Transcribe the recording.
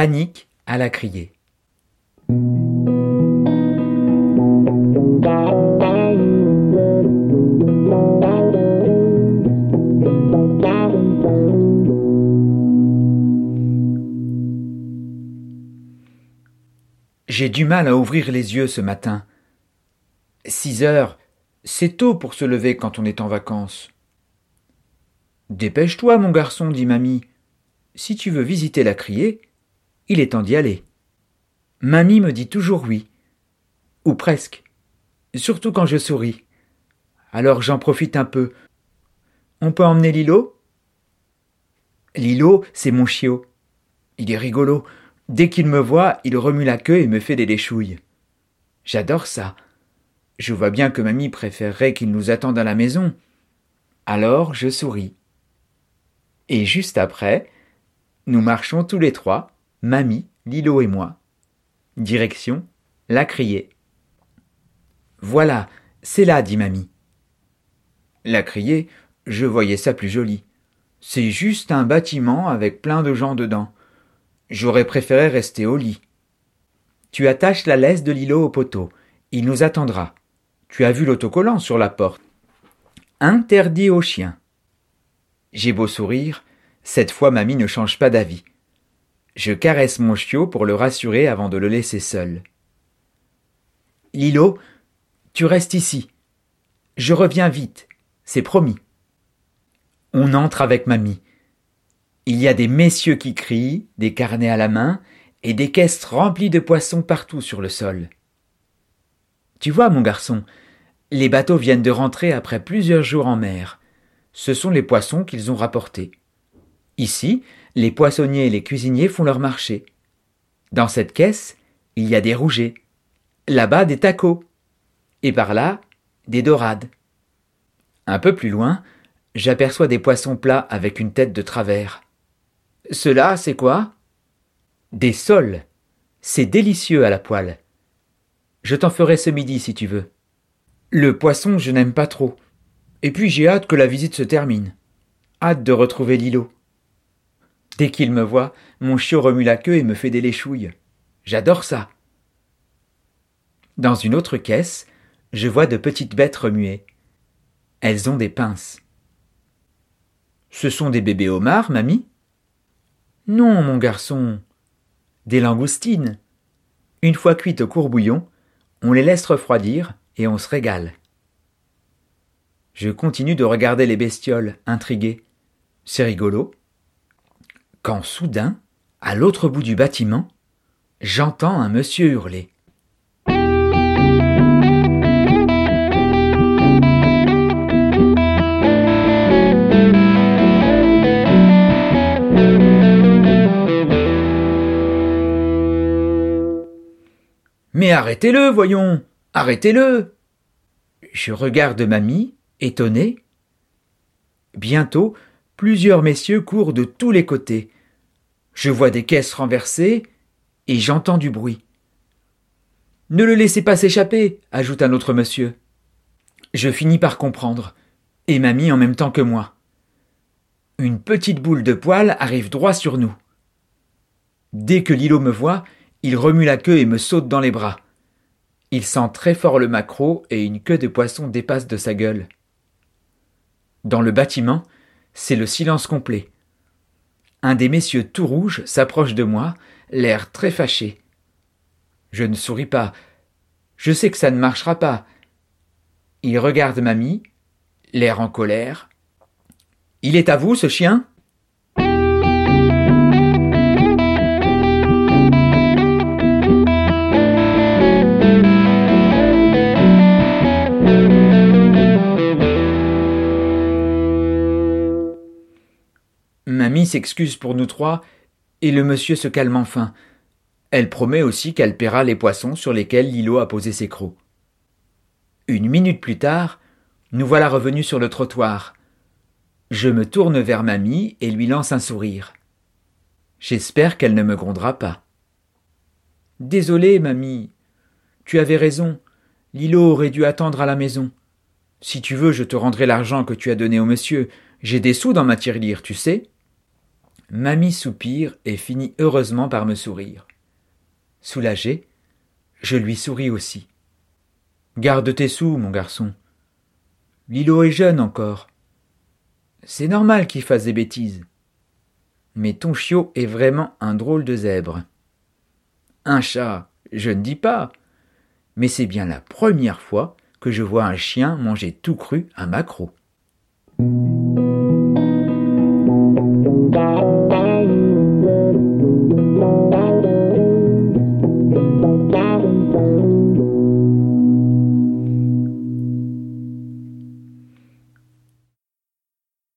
Panique à la criée. J'ai du mal à ouvrir les yeux ce matin. Six heures, c'est tôt pour se lever quand on est en vacances. Dépêche-toi, mon garçon, dit mamie. Si tu veux visiter la criée, il est temps d'y aller. Mamie me dit toujours oui. Ou presque. Surtout quand je souris. Alors j'en profite un peu. On peut emmener Lilo? Lilo, c'est mon chiot. Il est rigolo. Dès qu'il me voit, il remue la queue et me fait des léchouilles. J'adore ça. Je vois bien que mamie préférerait qu'il nous attende à la maison. Alors je souris. Et juste après, nous marchons tous les trois, mamie, Lilo et moi. Direction, la criée. Voilà, c'est là, dit mamie. La criée, je voyais ça plus joli. C'est juste un bâtiment avec plein de gens dedans. J'aurais préféré rester au lit. Tu attaches la laisse de Lilo au poteau. Il nous attendra. Tu as vu l'autocollant sur la porte. Interdit aux chiens. J'ai beau sourire, cette fois mamie ne change pas d'avis. Je caresse mon chiot pour le rassurer avant de le laisser seul. Lilo, tu restes ici. Je reviens vite, c'est promis. On entre avec mamie. Il y a des messieurs qui crient, des carnets à la main, et des caisses remplies de poissons partout sur le sol. Tu vois, mon garçon, les bateaux viennent de rentrer après plusieurs jours en mer. Ce sont les poissons qu'ils ont rapportés. Ici, les poissonniers et les cuisiniers font leur marché. Dans cette caisse, il y a des rougets. Là-bas, des tacos. Et par là, des dorades. Un peu plus loin, j'aperçois des poissons plats avec une tête de travers. Cela, c'est quoi? Des sols. C'est délicieux à la poêle. Je t'en ferai ce midi si tu veux. Le poisson, je n'aime pas trop. Et puis j'ai hâte que la visite se termine. Hâte de retrouver l'îlot. Dès qu'il me voit, mon chiot remue la queue et me fait des léchouilles. J'adore ça. Dans une autre caisse, je vois de petites bêtes remuer. Elles ont des pinces. Ce sont des bébés homards, mamie non, mon garçon. Des langoustines. Une fois cuites au courbouillon, on les laisse refroidir et on se régale. Je continue de regarder les bestioles, intrigué. C'est rigolo. Quand soudain, à l'autre bout du bâtiment, j'entends un monsieur hurler. Mais arrêtez-le, voyons. Arrêtez-le. Je regarde mamie, étonné. Bientôt, plusieurs messieurs courent de tous les côtés. Je vois des caisses renversées et j'entends du bruit. Ne le laissez pas s'échapper, ajoute un autre monsieur. Je finis par comprendre, et mamie en même temps que moi. Une petite boule de poil arrive droit sur nous. Dès que l'îlot me voit, il remue la queue et me saute dans les bras. Il sent très fort le maquereau et une queue de poisson dépasse de sa gueule. Dans le bâtiment, c'est le silence complet. Un des messieurs tout rouge s'approche de moi, l'air très fâché. Je ne souris pas. Je sais que ça ne marchera pas. Il regarde mamie, l'air en colère. Il est à vous, ce chien? Mamie s'excuse pour nous trois, et le monsieur se calme enfin. Elle promet aussi qu'elle paiera les poissons sur lesquels Lilo a posé ses crocs. Une minute plus tard, nous voilà revenus sur le trottoir. Je me tourne vers mamie et lui lance un sourire. J'espère qu'elle ne me grondera pas. Désolée, mamie. Tu avais raison. Lilo aurait dû attendre à la maison. Si tu veux, je te rendrai l'argent que tu as donné au monsieur. J'ai des sous dans ma tirelire, tu sais. Mamie soupire et finit heureusement par me sourire. Soulagé, je lui souris aussi. Garde tes sous, mon garçon. Lilo est jeune encore. C'est normal qu'il fasse des bêtises. Mais ton chiot est vraiment un drôle de zèbre. Un chat, je ne dis pas. Mais c'est bien la première fois que je vois un chien manger tout cru un maquereau.